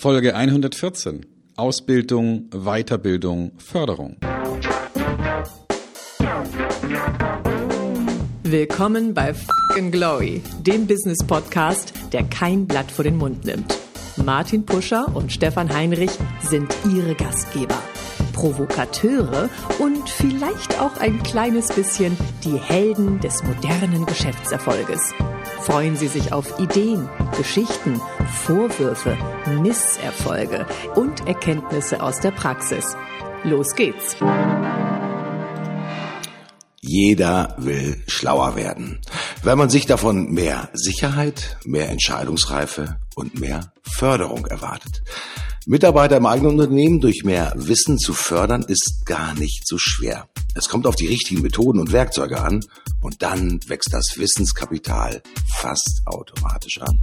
Folge 114. Ausbildung, Weiterbildung, Förderung. Willkommen bei Fucking Glory, dem Business Podcast, der kein Blatt vor den Mund nimmt. Martin Puscher und Stefan Heinrich sind ihre Gastgeber. Provokateure und vielleicht auch ein kleines bisschen die Helden des modernen Geschäftserfolges. Freuen Sie sich auf Ideen, Geschichten, Vorwürfe, Misserfolge und Erkenntnisse aus der Praxis. Los geht's! Jeder will schlauer werden, weil man sich davon mehr Sicherheit, mehr Entscheidungsreife und mehr Förderung erwartet. Mitarbeiter im eigenen Unternehmen durch mehr Wissen zu fördern, ist gar nicht so schwer. Es kommt auf die richtigen Methoden und Werkzeuge an und dann wächst das Wissenskapital fast automatisch an.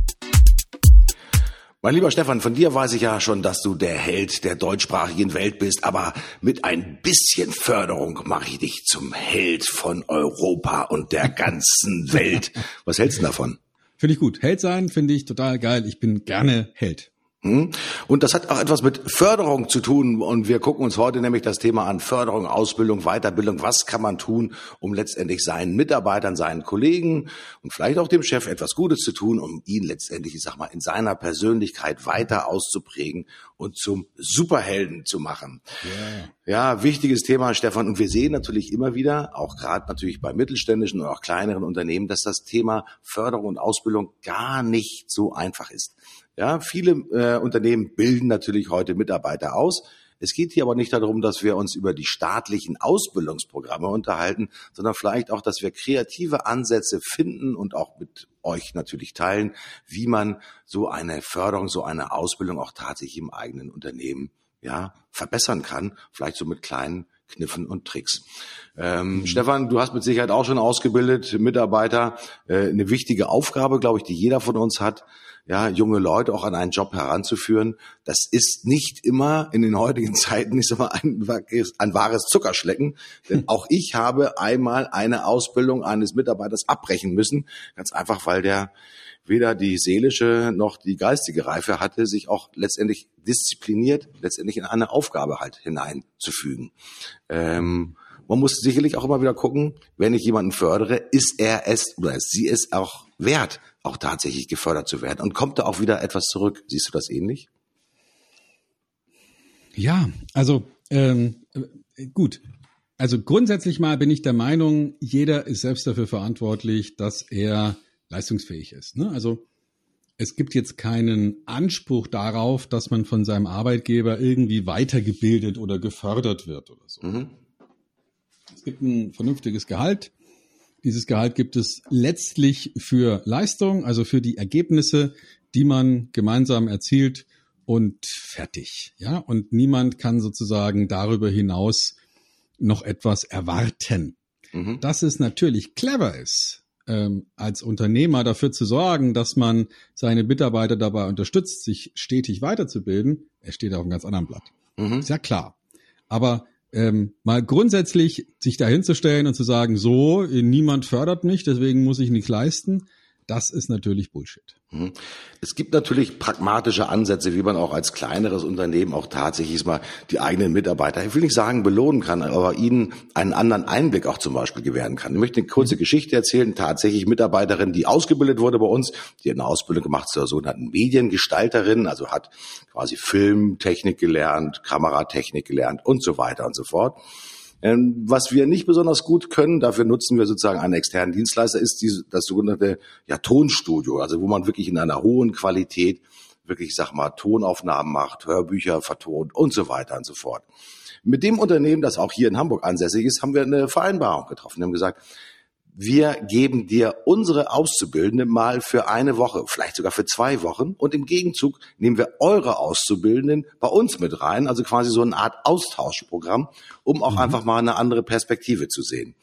Mein lieber Stefan, von dir weiß ich ja schon, dass du der Held der deutschsprachigen Welt bist, aber mit ein bisschen Förderung mache ich dich zum Held von Europa und der ganzen Welt. Was hältst du davon? Finde ich gut. Held sein finde ich total geil. Ich bin gerne Held. Hm? Und das hat auch etwas mit Förderung zu tun. Und wir gucken uns heute nämlich das Thema an Förderung, Ausbildung, Weiterbildung. Was kann man tun, um letztendlich seinen Mitarbeitern, seinen Kollegen und vielleicht auch dem Chef etwas Gutes zu tun, um ihn letztendlich, ich sag mal, in seiner Persönlichkeit weiter auszuprägen und zum Superhelden zu machen. Yeah. Ja, wichtiges Thema, Stefan. Und wir sehen natürlich immer wieder, auch gerade natürlich bei mittelständischen und auch kleineren Unternehmen, dass das Thema Förderung und Ausbildung gar nicht so einfach ist. Ja, viele äh, Unternehmen bilden natürlich heute Mitarbeiter aus. Es geht hier aber nicht darum, dass wir uns über die staatlichen Ausbildungsprogramme unterhalten, sondern vielleicht auch, dass wir kreative Ansätze finden und auch mit euch natürlich teilen, wie man so eine Förderung, so eine Ausbildung auch tatsächlich im eigenen Unternehmen ja verbessern kann, vielleicht so mit kleinen Kniffen und Tricks. Ähm, mhm. Stefan, du hast mit Sicherheit auch schon ausgebildet, Mitarbeiter, äh, eine wichtige Aufgabe, glaube ich, die jeder von uns hat ja, junge Leute auch an einen Job heranzuführen, das ist nicht immer in den heutigen Zeiten, ich sag mal, ein, ein wahres Zuckerschlecken. Denn auch ich habe einmal eine Ausbildung eines Mitarbeiters abbrechen müssen, ganz einfach, weil der weder die seelische noch die geistige Reife hatte, sich auch letztendlich diszipliniert, letztendlich in eine Aufgabe halt hineinzufügen. Ähm, man muss sicherlich auch immer wieder gucken, wenn ich jemanden fördere, ist er es oder ist sie es auch wert, auch tatsächlich gefördert zu werden? Und kommt da auch wieder etwas zurück? Siehst du das ähnlich? Ja, also ähm, gut. Also grundsätzlich mal bin ich der Meinung, jeder ist selbst dafür verantwortlich, dass er leistungsfähig ist. Ne? Also es gibt jetzt keinen Anspruch darauf, dass man von seinem Arbeitgeber irgendwie weitergebildet oder gefördert wird oder so. Mhm. Es gibt ein vernünftiges Gehalt, dieses Gehalt gibt es letztlich für Leistung, also für die Ergebnisse, die man gemeinsam erzielt und fertig. Ja, und niemand kann sozusagen darüber hinaus noch etwas erwarten. Mhm. Dass es natürlich clever ist, ähm, als Unternehmer dafür zu sorgen, dass man seine Mitarbeiter dabei unterstützt, sich stetig weiterzubilden, er steht auf einem ganz anderen Blatt. Mhm. Ist ja klar. Aber ähm, mal grundsätzlich sich dahinzustellen und zu sagen, so, niemand fördert mich, deswegen muss ich nichts leisten, das ist natürlich Bullshit. Mhm. Es gibt natürlich pragmatische Ansätze, wie man auch als kleineres Unternehmen auch tatsächlich mal die eigenen Mitarbeiter, ich will nicht sagen belohnen kann, aber ihnen einen anderen Einblick auch zum Beispiel gewähren kann. Ich möchte eine kurze mhm. Geschichte erzählen. Tatsächlich Mitarbeiterin, die ausgebildet wurde bei uns, die hat eine Ausbildung gemacht zur sogenannten Mediengestalterin, also hat quasi Filmtechnik gelernt, Kameratechnik gelernt und so weiter und so fort. Ähm, was wir nicht besonders gut können, dafür nutzen wir sozusagen einen externen Dienstleister, ist das sogenannte ja, Tonstudio, also wo man wirklich in einer hohen Qualität wirklich, sag mal, Tonaufnahmen macht, Hörbücher vertont und so weiter und so fort. Mit dem Unternehmen, das auch hier in Hamburg ansässig ist, haben wir eine Vereinbarung getroffen. Wir haben gesagt, wir geben dir unsere Auszubildende mal für eine Woche, vielleicht sogar für zwei Wochen und im Gegenzug nehmen wir eure Auszubildenden bei uns mit rein, also quasi so eine Art Austauschprogramm, um auch mhm. einfach mal eine andere Perspektive zu sehen.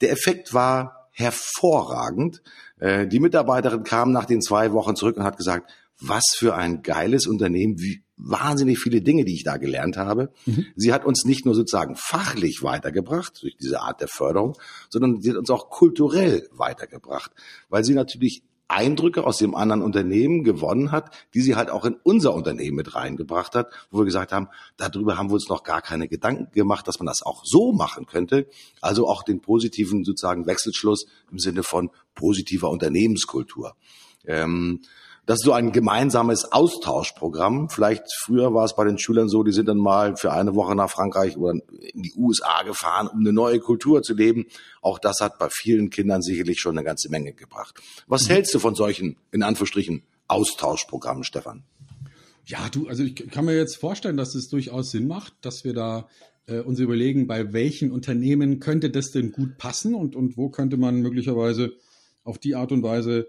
Der Effekt war hervorragend. Äh, die Mitarbeiterin kam nach den zwei Wochen zurück und hat gesagt, was für ein geiles Unternehmen, wie wahnsinnig viele Dinge, die ich da gelernt habe. Mhm. Sie hat uns nicht nur sozusagen fachlich weitergebracht durch diese Art der Förderung, sondern sie hat uns auch kulturell weitergebracht, weil sie natürlich Eindrücke aus dem anderen Unternehmen gewonnen hat, die sie halt auch in unser Unternehmen mit reingebracht hat, wo wir gesagt haben, darüber haben wir uns noch gar keine Gedanken gemacht, dass man das auch so machen könnte. Also auch den positiven sozusagen Wechselschluss im Sinne von positiver Unternehmenskultur. Ähm, das ist so ein gemeinsames Austauschprogramm. Vielleicht früher war es bei den Schülern so, die sind dann mal für eine Woche nach Frankreich oder in die USA gefahren, um eine neue Kultur zu leben. Auch das hat bei vielen Kindern sicherlich schon eine ganze Menge gebracht. Was mhm. hältst du von solchen, in Anführungsstrichen, Austauschprogrammen, Stefan? Ja, du, also ich kann mir jetzt vorstellen, dass es durchaus Sinn macht, dass wir da äh, uns überlegen, bei welchen Unternehmen könnte das denn gut passen und, und wo könnte man möglicherweise auf die Art und Weise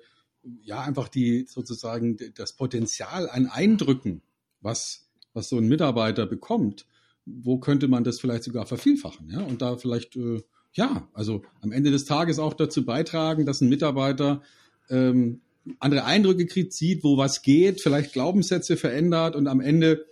ja einfach die sozusagen das Potenzial an Eindrücken, was, was so ein Mitarbeiter bekommt, wo könnte man das vielleicht sogar vervielfachen, ja, und da vielleicht, äh, ja, also am Ende des Tages auch dazu beitragen, dass ein Mitarbeiter ähm, andere Eindrücke kriegt, sieht, wo was geht, vielleicht Glaubenssätze verändert und am Ende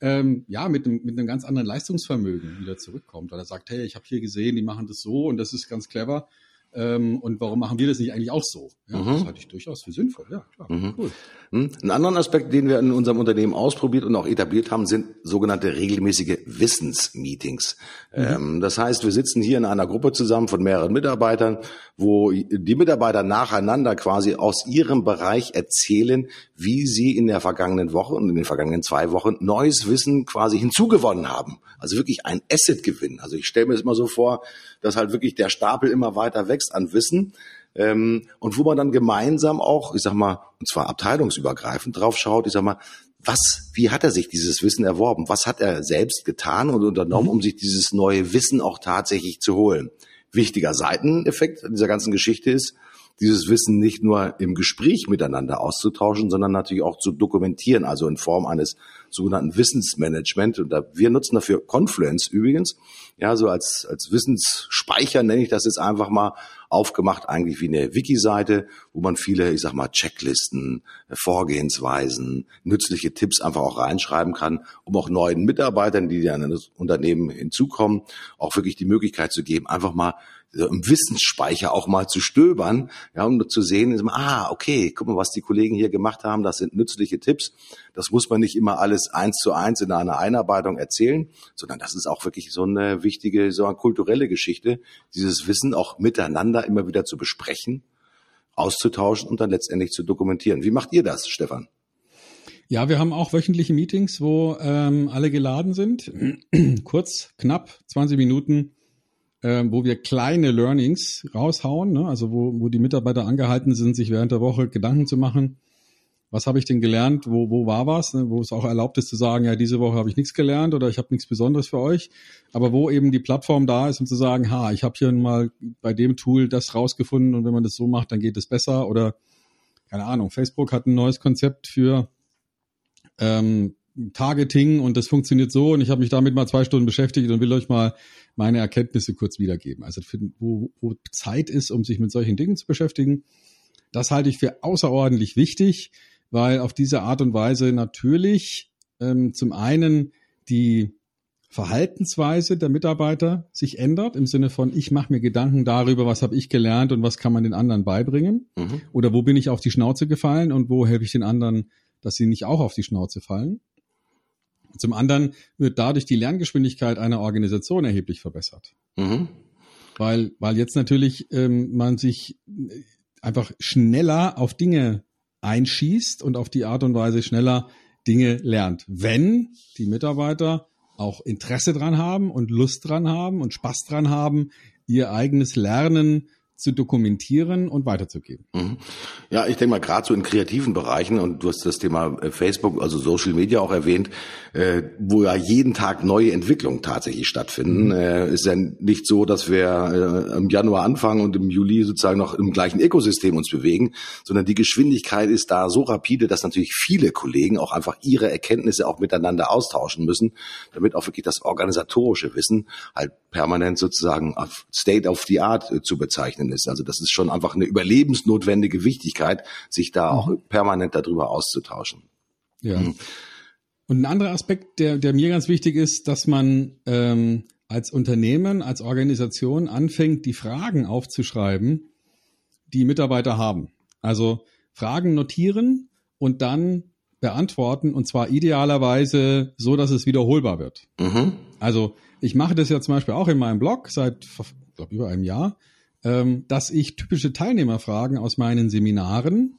ähm, ja mit einem, mit einem ganz anderen Leistungsvermögen wieder zurückkommt, weil er sagt, hey, ich habe hier gesehen, die machen das so und das ist ganz clever ähm, und warum machen wir das nicht eigentlich auch so? Ja, mhm. Das halte ich durchaus für sinnvoll. Ja, klar. Mhm. Cool. Hm? Einen anderen Aspekt, den wir in unserem Unternehmen ausprobiert und auch etabliert haben, sind sogenannte regelmäßige Wissensmeetings. Mhm. Ähm, das heißt, wir sitzen hier in einer Gruppe zusammen von mehreren Mitarbeitern, wo die Mitarbeiter nacheinander quasi aus ihrem Bereich erzählen, wie sie in der vergangenen Woche und in den vergangenen zwei Wochen neues Wissen quasi hinzugewonnen haben. Also wirklich ein Asset-Gewinn. Also ich stelle mir das immer so vor, dass halt wirklich der Stapel immer weiter wächst an Wissen ähm, und wo man dann gemeinsam auch, ich sag mal, und zwar abteilungsübergreifend drauf schaut, ich sag mal, was, wie hat er sich dieses Wissen erworben? Was hat er selbst getan und unternommen, mhm. um sich dieses neue Wissen auch tatsächlich zu holen? Wichtiger Seiteneffekt dieser ganzen Geschichte ist, dieses Wissen nicht nur im Gespräch miteinander auszutauschen, sondern natürlich auch zu dokumentieren, also in Form eines sogenannten Wissensmanagement. Und da, wir nutzen dafür Confluence übrigens, ja, so als, als Wissensspeicher nenne ich das jetzt einfach mal, aufgemacht eigentlich wie eine Wiki-Seite, wo man viele, ich sag mal, Checklisten, Vorgehensweisen, nützliche Tipps einfach auch reinschreiben kann, um auch neuen Mitarbeitern, die dann in das Unternehmen hinzukommen, auch wirklich die Möglichkeit zu geben, einfach mal im Wissensspeicher auch mal zu stöbern, ja, um zu sehen, ah, okay, guck mal, was die Kollegen hier gemacht haben, das sind nützliche Tipps. Das muss man nicht immer alles eins zu eins in einer Einarbeitung erzählen, sondern das ist auch wirklich so eine wichtige, so eine kulturelle Geschichte, dieses Wissen auch miteinander immer wieder zu besprechen, auszutauschen und dann letztendlich zu dokumentieren. Wie macht ihr das, Stefan? Ja, wir haben auch wöchentliche Meetings, wo ähm, alle geladen sind. Kurz, knapp, 20 Minuten äh, wo wir kleine Learnings raushauen, ne? also wo, wo die Mitarbeiter angehalten sind, sich während der Woche Gedanken zu machen, was habe ich denn gelernt, wo, wo war was, ne? wo es auch erlaubt ist zu sagen, ja, diese Woche habe ich nichts gelernt oder ich habe nichts Besonderes für euch, aber wo eben die Plattform da ist, um zu sagen, ha, ich habe hier mal bei dem Tool das rausgefunden und wenn man das so macht, dann geht es besser. Oder keine Ahnung, Facebook hat ein neues Konzept für ähm, Targeting und das funktioniert so und ich habe mich damit mal zwei Stunden beschäftigt und will euch mal meine Erkenntnisse kurz wiedergeben. Also für, wo, wo Zeit ist, um sich mit solchen Dingen zu beschäftigen, das halte ich für außerordentlich wichtig, weil auf diese Art und Weise natürlich ähm, zum einen die Verhaltensweise der Mitarbeiter sich ändert, im Sinne von, ich mache mir Gedanken darüber, was habe ich gelernt und was kann man den anderen beibringen. Mhm. Oder wo bin ich auf die Schnauze gefallen und wo helfe ich den anderen, dass sie nicht auch auf die Schnauze fallen. Zum anderen wird dadurch die Lerngeschwindigkeit einer Organisation erheblich verbessert. Mhm. Weil, weil jetzt natürlich ähm, man sich einfach schneller auf Dinge einschießt und auf die Art und Weise schneller Dinge lernt. Wenn die Mitarbeiter auch Interesse dran haben und Lust dran haben und Spaß dran haben, ihr eigenes Lernen zu dokumentieren und weiterzugeben. Mhm. Ja, ich denke mal gerade so in kreativen Bereichen und du hast das Thema äh, Facebook, also Social Media auch erwähnt, äh, wo ja jeden Tag neue Entwicklungen tatsächlich stattfinden. Mhm. Äh, ist ja nicht so, dass wir äh, im Januar anfangen und im Juli sozusagen noch im gleichen Ökosystem uns bewegen, sondern die Geschwindigkeit ist da so rapide, dass natürlich viele Kollegen auch einfach ihre Erkenntnisse auch miteinander austauschen müssen, damit auch wirklich das organisatorische Wissen halt permanent sozusagen auf State of the Art äh, zu bezeichnen ist. Also das ist schon einfach eine überlebensnotwendige Wichtigkeit, sich da auch mhm. permanent darüber auszutauschen. Ja. Mhm. Und ein anderer Aspekt, der, der mir ganz wichtig ist, dass man ähm, als Unternehmen, als Organisation anfängt, die Fragen aufzuschreiben, die Mitarbeiter haben. Also Fragen notieren und dann beantworten und zwar idealerweise so, dass es wiederholbar wird. Mhm. Also ich mache das ja zum Beispiel auch in meinem Blog seit glaub, über einem Jahr, dass ich typische Teilnehmerfragen aus meinen Seminaren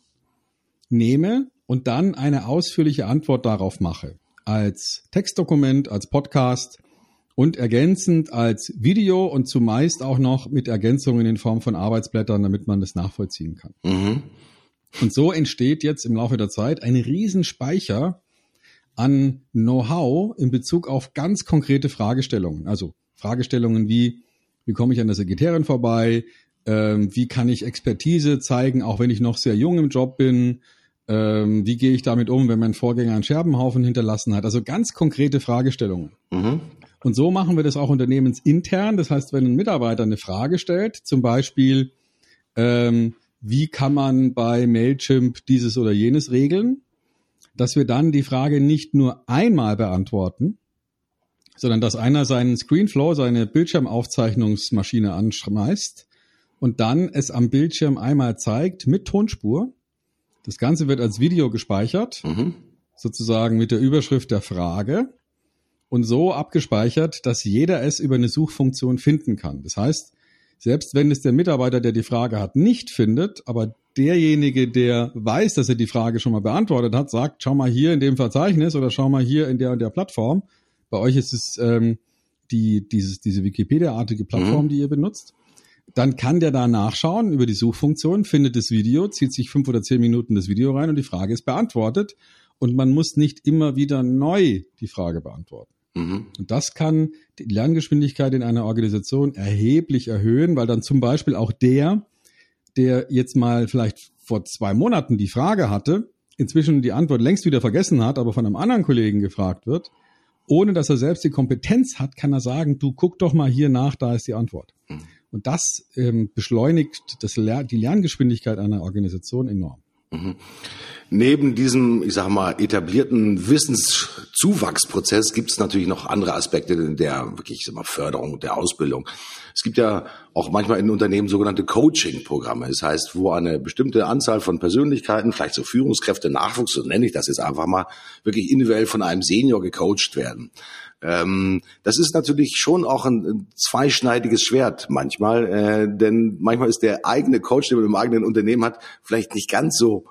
nehme und dann eine ausführliche Antwort darauf mache. Als Textdokument, als Podcast und ergänzend als Video und zumeist auch noch mit Ergänzungen in Form von Arbeitsblättern, damit man das nachvollziehen kann. Mhm. Und so entsteht jetzt im Laufe der Zeit ein Riesenspeicher an Know-how in Bezug auf ganz konkrete Fragestellungen. Also Fragestellungen wie, wie komme ich an der Sekretärin vorbei? Ähm, wie kann ich Expertise zeigen, auch wenn ich noch sehr jung im Job bin? Ähm, wie gehe ich damit um, wenn mein Vorgänger einen Scherbenhaufen hinterlassen hat? Also ganz konkrete Fragestellungen. Mhm. Und so machen wir das auch unternehmensintern. Das heißt, wenn ein Mitarbeiter eine Frage stellt, zum Beispiel, ähm, wie kann man bei Mailchimp dieses oder jenes regeln, dass wir dann die Frage nicht nur einmal beantworten, sondern dass einer seinen Screenflow, seine Bildschirmaufzeichnungsmaschine anschmeißt und dann es am Bildschirm einmal zeigt mit Tonspur. Das Ganze wird als Video gespeichert, mhm. sozusagen mit der Überschrift der Frage und so abgespeichert, dass jeder es über eine Suchfunktion finden kann. Das heißt, selbst wenn es der Mitarbeiter, der die Frage hat, nicht findet, aber derjenige, der weiß, dass er die Frage schon mal beantwortet hat, sagt, schau mal hier in dem Verzeichnis oder schau mal hier in der und der Plattform. Bei euch ist es ähm, die, dieses, diese Wikipedia-artige Plattform, mhm. die ihr benutzt. Dann kann der da nachschauen über die Suchfunktion, findet das Video, zieht sich fünf oder zehn Minuten das Video rein und die Frage ist beantwortet. Und man muss nicht immer wieder neu die Frage beantworten. Mhm. Und das kann die Lerngeschwindigkeit in einer Organisation erheblich erhöhen, weil dann zum Beispiel auch der, der jetzt mal vielleicht vor zwei Monaten die Frage hatte, inzwischen die Antwort längst wieder vergessen hat, aber von einem anderen Kollegen gefragt wird, ohne dass er selbst die Kompetenz hat, kann er sagen, du guck doch mal hier nach, da ist die Antwort. Mhm. Und das ähm, beschleunigt das, die Lerngeschwindigkeit einer Organisation enorm. Mhm. Neben diesem, ich sage mal, etablierten Wissenszuwachsprozess gibt es natürlich noch andere Aspekte der wirklich ich sag mal, Förderung der Ausbildung. Es gibt ja auch manchmal in Unternehmen sogenannte Coaching-Programme. Das heißt, wo eine bestimmte Anzahl von Persönlichkeiten, vielleicht so Führungskräfte, Nachwuchs, so nenne ich das jetzt einfach mal, wirklich individuell von einem Senior gecoacht werden. Ähm, das ist natürlich schon auch ein zweischneidiges Schwert manchmal, äh, denn manchmal ist der eigene Coach, den man im eigenen Unternehmen hat, vielleicht nicht ganz so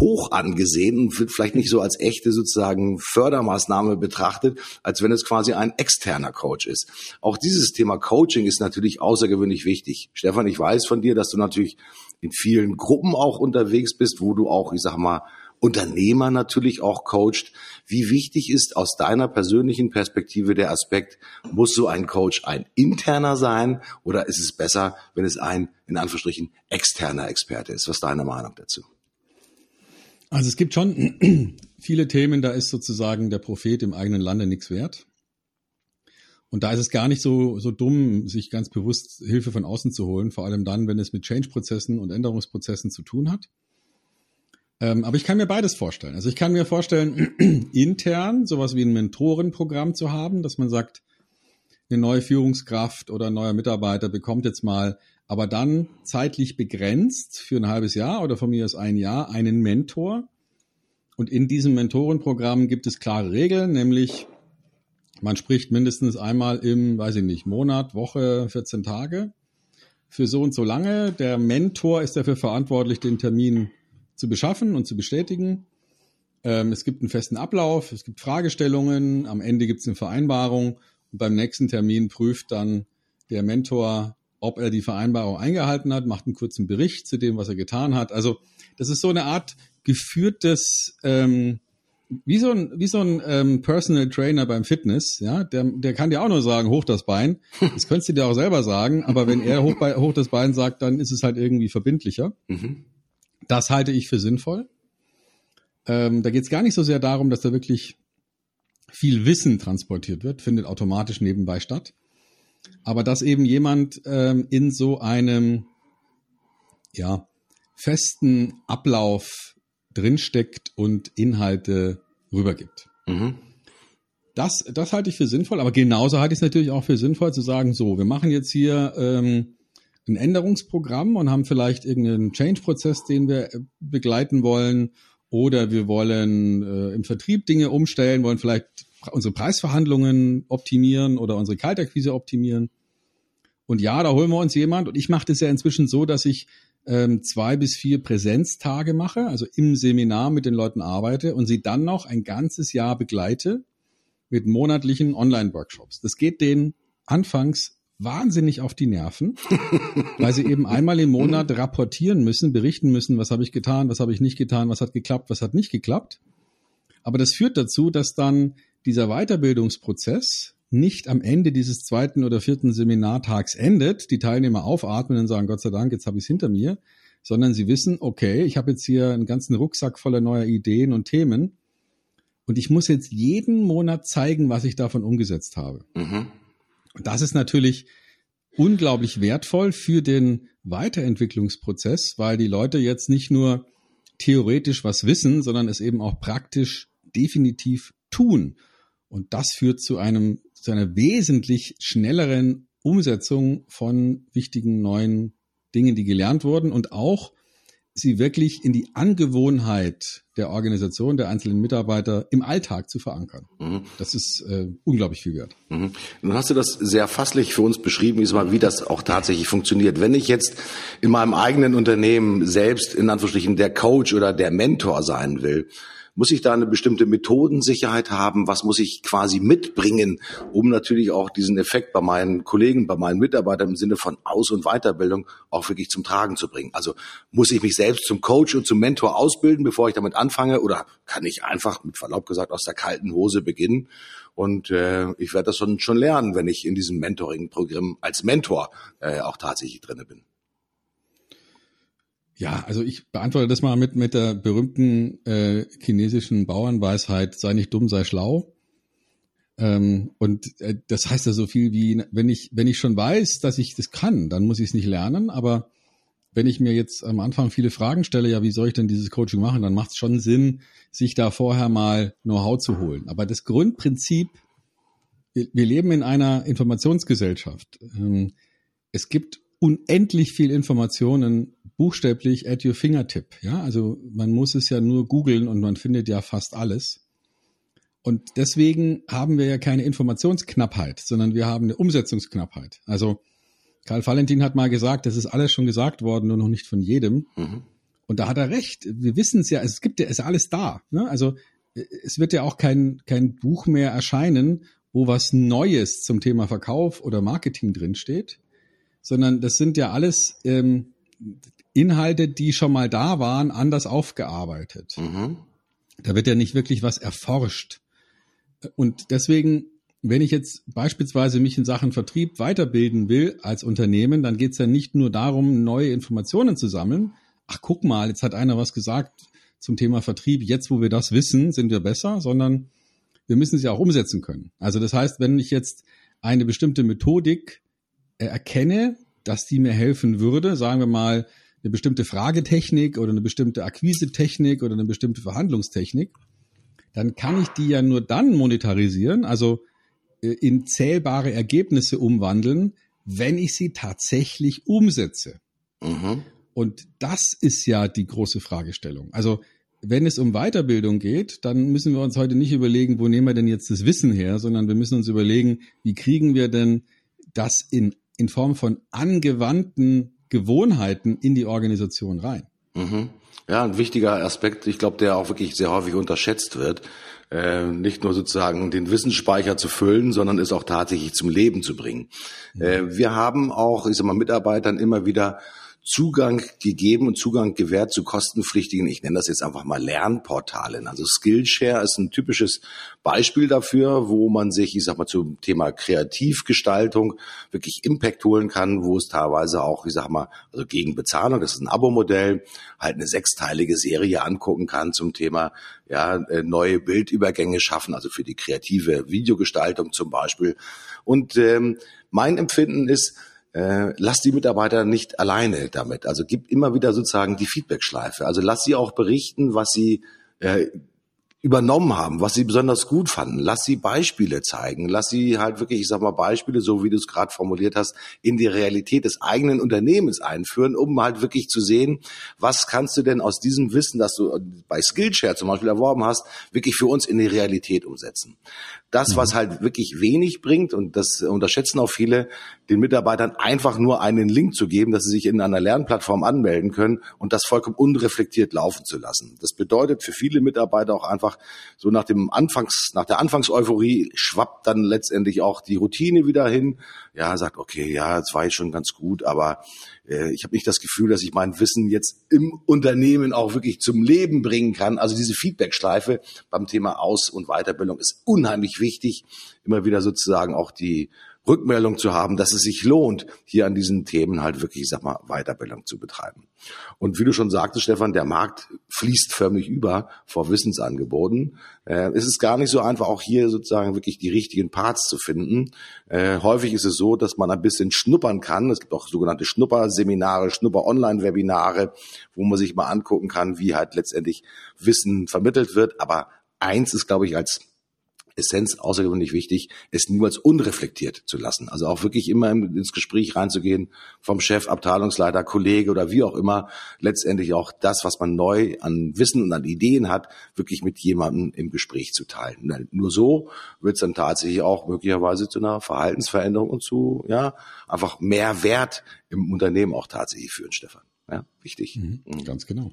hoch angesehen und wird vielleicht nicht so als echte sozusagen Fördermaßnahme betrachtet, als wenn es quasi ein externer Coach ist. Auch dieses Thema Coaching ist natürlich außergewöhnlich wichtig. Stefan, ich weiß von dir, dass du natürlich in vielen Gruppen auch unterwegs bist, wo du auch, ich sag mal, Unternehmer natürlich auch coacht. Wie wichtig ist aus deiner persönlichen Perspektive der Aspekt, muss so ein Coach ein interner sein oder ist es besser, wenn es ein, in Anführungsstrichen, externer Experte ist? Was ist deine Meinung dazu? Also es gibt schon viele Themen, da ist sozusagen der Prophet im eigenen Lande nichts wert. Und da ist es gar nicht so, so dumm, sich ganz bewusst Hilfe von außen zu holen, vor allem dann, wenn es mit Change-Prozessen und Änderungsprozessen zu tun hat. Ähm, aber ich kann mir beides vorstellen. Also ich kann mir vorstellen, intern sowas wie ein Mentorenprogramm zu haben, dass man sagt, eine neue Führungskraft oder ein neuer Mitarbeiter bekommt jetzt mal aber dann zeitlich begrenzt für ein halbes Jahr oder von mir aus ein Jahr einen Mentor. Und in diesem Mentorenprogramm gibt es klare Regeln, nämlich man spricht mindestens einmal im, weiß ich nicht, Monat, Woche, 14 Tage für so und so lange. Der Mentor ist dafür verantwortlich, den Termin zu beschaffen und zu bestätigen. Ähm, es gibt einen festen Ablauf, es gibt Fragestellungen, am Ende gibt es eine Vereinbarung und beim nächsten Termin prüft dann der Mentor ob er die Vereinbarung eingehalten hat, macht einen kurzen Bericht zu dem, was er getan hat. Also das ist so eine Art geführtes, ähm, wie so ein, wie so ein ähm, Personal Trainer beim Fitness, ja, der, der kann dir auch nur sagen, hoch das Bein. Das könntest du dir auch selber sagen, aber wenn er hoch, hoch das Bein sagt, dann ist es halt irgendwie verbindlicher. Mhm. Das halte ich für sinnvoll. Ähm, da geht es gar nicht so sehr darum, dass da wirklich viel Wissen transportiert wird, findet automatisch nebenbei statt aber dass eben jemand ähm, in so einem ja, festen Ablauf drinsteckt und Inhalte rübergibt. Mhm. Das, das halte ich für sinnvoll, aber genauso halte ich es natürlich auch für sinnvoll zu sagen, so, wir machen jetzt hier ähm, ein Änderungsprogramm und haben vielleicht irgendeinen Change-Prozess, den wir äh, begleiten wollen. Oder wir wollen äh, im Vertrieb Dinge umstellen, wollen vielleicht unsere Preisverhandlungen optimieren oder unsere Kaltakquise optimieren. Und ja, da holen wir uns jemand. Und ich mache das ja inzwischen so, dass ich ähm, zwei bis vier Präsenztage mache, also im Seminar mit den Leuten arbeite und sie dann noch ein ganzes Jahr begleite mit monatlichen Online-Workshops. Das geht denen anfangs wahnsinnig auf die Nerven, weil sie eben einmal im Monat rapportieren müssen, berichten müssen, was habe ich getan, was habe ich nicht getan, was hat geklappt, was hat nicht geklappt. Aber das führt dazu, dass dann dieser Weiterbildungsprozess nicht am Ende dieses zweiten oder vierten Seminartags endet, die Teilnehmer aufatmen und sagen, Gott sei Dank, jetzt habe ich es hinter mir, sondern sie wissen, okay, ich habe jetzt hier einen ganzen Rucksack voller neuer Ideen und Themen und ich muss jetzt jeden Monat zeigen, was ich davon umgesetzt habe. Mhm. Und das ist natürlich unglaublich wertvoll für den Weiterentwicklungsprozess, weil die Leute jetzt nicht nur theoretisch was wissen, sondern es eben auch praktisch definitiv tun. Und das führt zu einem, zu einer wesentlich schnelleren Umsetzung von wichtigen neuen Dingen, die gelernt wurden und auch sie wirklich in die Angewohnheit der Organisation, der einzelnen Mitarbeiter im Alltag zu verankern. Mhm. Das ist äh, unglaublich viel wert. Mhm. Nun hast du das sehr fasslich für uns beschrieben, wie das auch tatsächlich funktioniert. Wenn ich jetzt in meinem eigenen Unternehmen selbst in Anführungsstrichen der Coach oder der Mentor sein will, muss ich da eine bestimmte Methodensicherheit haben? Was muss ich quasi mitbringen, um natürlich auch diesen Effekt bei meinen Kollegen, bei meinen Mitarbeitern im Sinne von Aus- und Weiterbildung auch wirklich zum Tragen zu bringen? Also muss ich mich selbst zum Coach und zum Mentor ausbilden, bevor ich damit anfange? Oder kann ich einfach, mit Verlaub gesagt, aus der kalten Hose beginnen? Und äh, ich werde das schon, schon lernen, wenn ich in diesem Mentoring-Programm als Mentor äh, auch tatsächlich drinne bin. Ja, also ich beantworte das mal mit, mit der berühmten äh, chinesischen Bauernweisheit, sei nicht dumm, sei schlau. Ähm, und äh, das heißt ja so viel wie, wenn ich, wenn ich schon weiß, dass ich das kann, dann muss ich es nicht lernen. Aber wenn ich mir jetzt am Anfang viele Fragen stelle, ja, wie soll ich denn dieses Coaching machen, dann macht es schon Sinn, sich da vorher mal Know-how zu holen. Aber das Grundprinzip, wir, wir leben in einer Informationsgesellschaft. Ähm, es gibt unendlich viel Informationen buchstäblich at your fingertip. Ja, also man muss es ja nur googeln und man findet ja fast alles. Und deswegen haben wir ja keine Informationsknappheit, sondern wir haben eine Umsetzungsknappheit. Also Karl Valentin hat mal gesagt, das ist alles schon gesagt worden, nur noch nicht von jedem. Mhm. Und da hat er recht. Wir wissen es ja, es gibt ja, es ist alles da. Ne? Also es wird ja auch kein, kein Buch mehr erscheinen, wo was Neues zum Thema Verkauf oder Marketing drinsteht, sondern das sind ja alles ähm, Inhalte, die schon mal da waren, anders aufgearbeitet. Mhm. Da wird ja nicht wirklich was erforscht. Und deswegen, wenn ich jetzt beispielsweise mich in Sachen Vertrieb weiterbilden will als Unternehmen, dann geht es ja nicht nur darum, neue Informationen zu sammeln. Ach, guck mal, jetzt hat einer was gesagt zum Thema Vertrieb. Jetzt, wo wir das wissen, sind wir besser, sondern wir müssen sie auch umsetzen können. Also das heißt, wenn ich jetzt eine bestimmte Methodik erkenne, dass die mir helfen würde, sagen wir mal, eine bestimmte Fragetechnik oder eine bestimmte Akquisetechnik oder eine bestimmte Verhandlungstechnik, dann kann ich die ja nur dann monetarisieren, also äh, in zählbare Ergebnisse umwandeln, wenn ich sie tatsächlich umsetze. Mhm. Und das ist ja die große Fragestellung. Also wenn es um Weiterbildung geht, dann müssen wir uns heute nicht überlegen, wo nehmen wir denn jetzt das Wissen her, sondern wir müssen uns überlegen, wie kriegen wir denn das in, in Form von angewandten Gewohnheiten in die Organisation rein. Mhm. Ja, ein wichtiger Aspekt, ich glaube, der auch wirklich sehr häufig unterschätzt wird. Äh, nicht nur sozusagen den Wissensspeicher zu füllen, sondern es auch tatsächlich zum Leben zu bringen. Mhm. Äh, wir haben auch, ich sag mal, Mitarbeitern immer wieder Zugang gegeben und Zugang gewährt zu kostenpflichtigen, ich nenne das jetzt einfach mal Lernportalen. Also Skillshare ist ein typisches Beispiel dafür, wo man sich, ich sag mal, zum Thema Kreativgestaltung wirklich Impact holen kann, wo es teilweise auch, ich sag mal, also gegen Bezahlung, das ist ein Abo-Modell, halt eine sechsteilige Serie angucken kann zum Thema, ja, äh, neue Bildübergänge schaffen, also für die kreative Videogestaltung zum Beispiel. Und ähm, mein Empfinden ist, äh, lass die Mitarbeiter nicht alleine damit. Also gib immer wieder sozusagen die Feedback-Schleife. Also lass sie auch berichten, was sie äh, übernommen haben, was sie besonders gut fanden. Lass sie Beispiele zeigen. Lass sie halt wirklich, ich sag mal, Beispiele, so wie du es gerade formuliert hast, in die Realität des eigenen Unternehmens einführen, um halt wirklich zu sehen, was kannst du denn aus diesem Wissen, das du bei Skillshare zum Beispiel erworben hast, wirklich für uns in die Realität umsetzen. Das, was mhm. halt wirklich wenig bringt, und das unterschätzen auch viele, den Mitarbeitern einfach nur einen Link zu geben, dass sie sich in einer Lernplattform anmelden können und das vollkommen unreflektiert laufen zu lassen. Das bedeutet für viele Mitarbeiter auch einfach so nach dem Anfangs, nach der Anfangseuphorie schwappt dann letztendlich auch die Routine wieder hin. Ja, sagt, okay, ja, das war jetzt schon ganz gut, aber äh, ich habe nicht das Gefühl, dass ich mein Wissen jetzt im Unternehmen auch wirklich zum Leben bringen kann. Also diese Feedbackschleife beim Thema Aus- und Weiterbildung ist unheimlich wichtig. Immer wieder sozusagen auch die Rückmeldung zu haben, dass es sich lohnt, hier an diesen Themen halt wirklich, ich sag mal, Weiterbildung zu betreiben. Und wie du schon sagtest, Stefan, der Markt fließt förmlich über vor Wissensangeboten. Äh, es ist gar nicht so einfach, auch hier sozusagen wirklich die richtigen Parts zu finden. Äh, häufig ist es so, dass man ein bisschen schnuppern kann. Es gibt auch sogenannte Schnupperseminare, Schnupper-Online-Webinare, wo man sich mal angucken kann, wie halt letztendlich Wissen vermittelt wird. Aber eins ist, glaube ich, als Essenz außergewöhnlich wichtig, es niemals unreflektiert zu lassen. Also auch wirklich immer ins Gespräch reinzugehen vom Chef, Abteilungsleiter, Kollege oder wie auch immer, letztendlich auch das, was man neu an Wissen und an Ideen hat, wirklich mit jemandem im Gespräch zu teilen. Nur so wird es dann tatsächlich auch möglicherweise zu einer Verhaltensveränderung und zu, ja, einfach mehr Wert im Unternehmen auch tatsächlich führen, Stefan. Ja, wichtig. Mhm, ganz genau.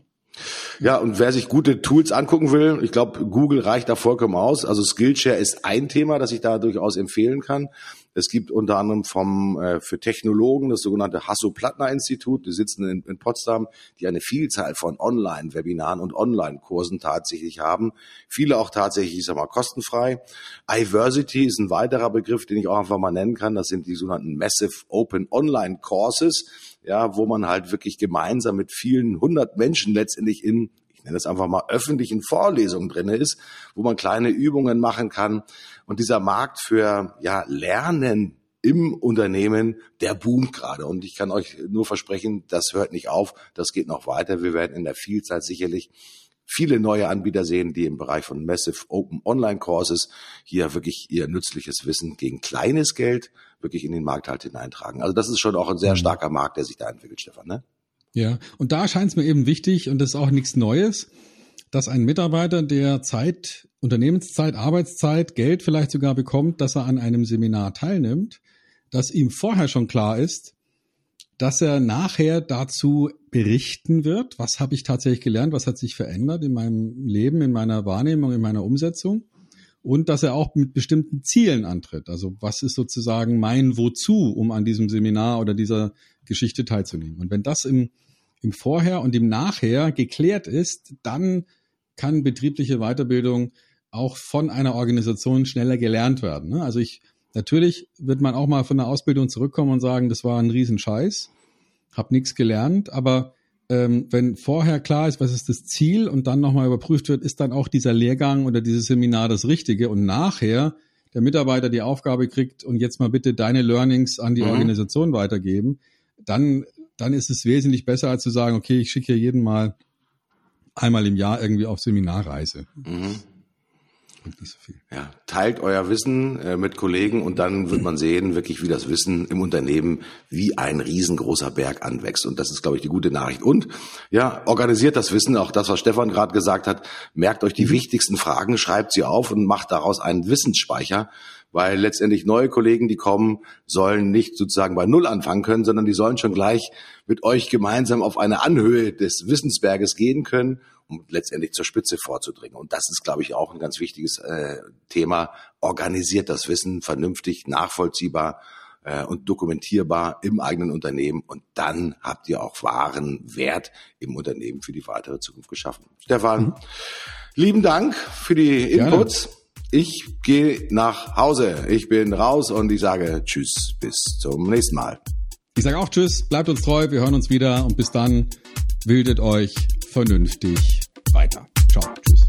Ja, und wer sich gute Tools angucken will, ich glaube, Google reicht da vollkommen aus. Also Skillshare ist ein Thema, das ich da durchaus empfehlen kann. Es gibt unter anderem vom äh, für Technologen das sogenannte Hasso-Plattner-Institut, die sitzen in, in, Potsdam, die eine Vielzahl von Online-Webinaren und Online-Kursen tatsächlich haben. Viele auch tatsächlich, ich sag mal, kostenfrei. Iversity ist ein weiterer Begriff, den ich auch einfach mal nennen kann. Das sind die sogenannten Massive Open Online Courses ja, wo man halt wirklich gemeinsam mit vielen hundert Menschen letztendlich in ich nenne das einfach mal öffentlichen Vorlesungen drinne ist, wo man kleine Übungen machen kann. Und dieser Markt für ja Lernen im Unternehmen, der boomt gerade. Und ich kann euch nur versprechen, das hört nicht auf, das geht noch weiter. Wir werden in der Vielzahl sicherlich viele neue Anbieter sehen, die im Bereich von Massive Open Online Courses hier wirklich ihr nützliches Wissen gegen kleines Geld wirklich in den Markt halt hineintragen. Also das ist schon auch ein sehr mhm. starker Markt, der sich da entwickelt, Stefan. Ne? Ja, und da scheint es mir eben wichtig, und das ist auch nichts Neues, dass ein Mitarbeiter, der Zeit, Unternehmenszeit, Arbeitszeit, Geld vielleicht sogar bekommt, dass er an einem Seminar teilnimmt, dass ihm vorher schon klar ist, dass er nachher dazu berichten wird, was habe ich tatsächlich gelernt, was hat sich verändert in meinem Leben, in meiner Wahrnehmung, in meiner Umsetzung und dass er auch mit bestimmten Zielen antritt. Also was ist sozusagen mein Wozu, um an diesem Seminar oder dieser Geschichte teilzunehmen. Und wenn das im, im Vorher und im Nachher geklärt ist, dann kann betriebliche Weiterbildung auch von einer Organisation schneller gelernt werden. Ne? Also ich, natürlich wird man auch mal von der Ausbildung zurückkommen und sagen, das war ein Riesenscheiß, hab nichts gelernt, aber ähm, wenn vorher klar ist, was ist das Ziel und dann nochmal überprüft wird, ist dann auch dieser Lehrgang oder dieses Seminar das Richtige und nachher der Mitarbeiter die Aufgabe kriegt und jetzt mal bitte deine Learnings an die mhm. Organisation weitergeben, dann, dann ist es wesentlich besser, als zu sagen, okay, ich schicke hier jeden mal einmal im Jahr irgendwie auf Seminarreise. Mhm bringt nicht so viel. Ja, teilt euer Wissen äh, mit Kollegen und dann wird man sehen, wirklich, wie das Wissen im Unternehmen wie ein riesengroßer Berg anwächst. Und das ist, glaube ich, die gute Nachricht. Und ja, organisiert das Wissen, auch das, was Stefan gerade gesagt hat, merkt euch die mhm. wichtigsten Fragen, schreibt sie auf und macht daraus einen Wissensspeicher, weil letztendlich neue Kollegen, die kommen, sollen nicht sozusagen bei Null anfangen können, sondern die sollen schon gleich mit euch gemeinsam auf eine Anhöhe des Wissensberges gehen können um letztendlich zur Spitze vorzudringen. Und das ist, glaube ich, auch ein ganz wichtiges äh, Thema. Organisiert das Wissen vernünftig, nachvollziehbar äh, und dokumentierbar im eigenen Unternehmen. Und dann habt ihr auch wahren Wert im Unternehmen für die weitere Zukunft geschaffen. Stefan, mhm. lieben Dank für die Inputs. Gerne. Ich gehe nach Hause. Ich bin raus und ich sage Tschüss, bis zum nächsten Mal. Ich sage auch Tschüss, bleibt uns treu, wir hören uns wieder und bis dann wildet euch vernünftig weiter. Ciao, tschüss.